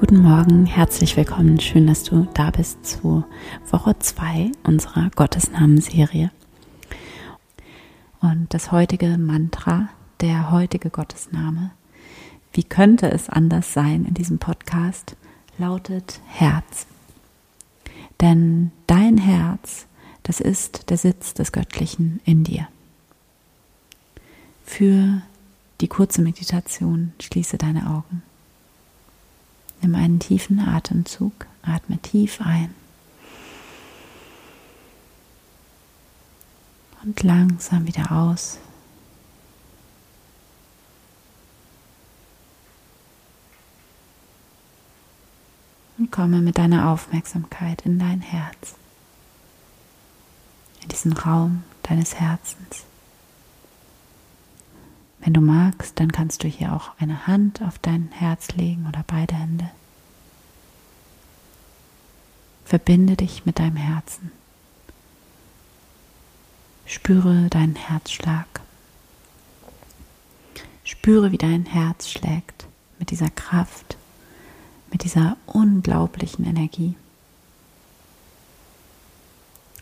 Guten Morgen, herzlich willkommen. Schön, dass du da bist zu Woche 2 unserer Gottesnamen-Serie. Und das heutige Mantra, der heutige Gottesname, wie könnte es anders sein in diesem Podcast, lautet Herz. Denn dein Herz, das ist der Sitz des Göttlichen in dir. Für die kurze Meditation schließe deine Augen. Nimm einen tiefen Atemzug, atme tief ein und langsam wieder aus. Und komme mit deiner Aufmerksamkeit in dein Herz, in diesen Raum deines Herzens. Wenn du magst, dann kannst du hier auch eine Hand auf dein Herz legen oder beide Hände. Verbinde dich mit deinem Herzen. Spüre deinen Herzschlag. Spüre, wie dein Herz schlägt mit dieser Kraft, mit dieser unglaublichen Energie.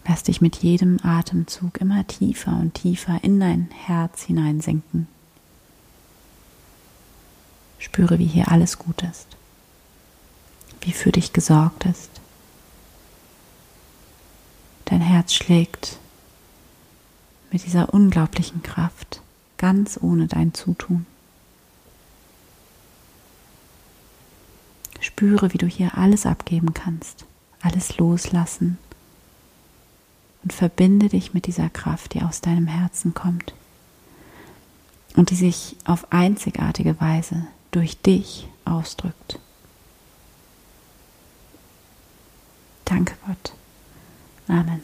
Lass dich mit jedem Atemzug immer tiefer und tiefer in dein Herz hineinsinken. Spüre, wie hier alles gut ist, wie für dich gesorgt ist. Dein Herz schlägt mit dieser unglaublichen Kraft, ganz ohne dein Zutun. Spüre, wie du hier alles abgeben kannst, alles loslassen und verbinde dich mit dieser Kraft, die aus deinem Herzen kommt und die sich auf einzigartige Weise durch dich ausdrückt. Danke Gott. Amen.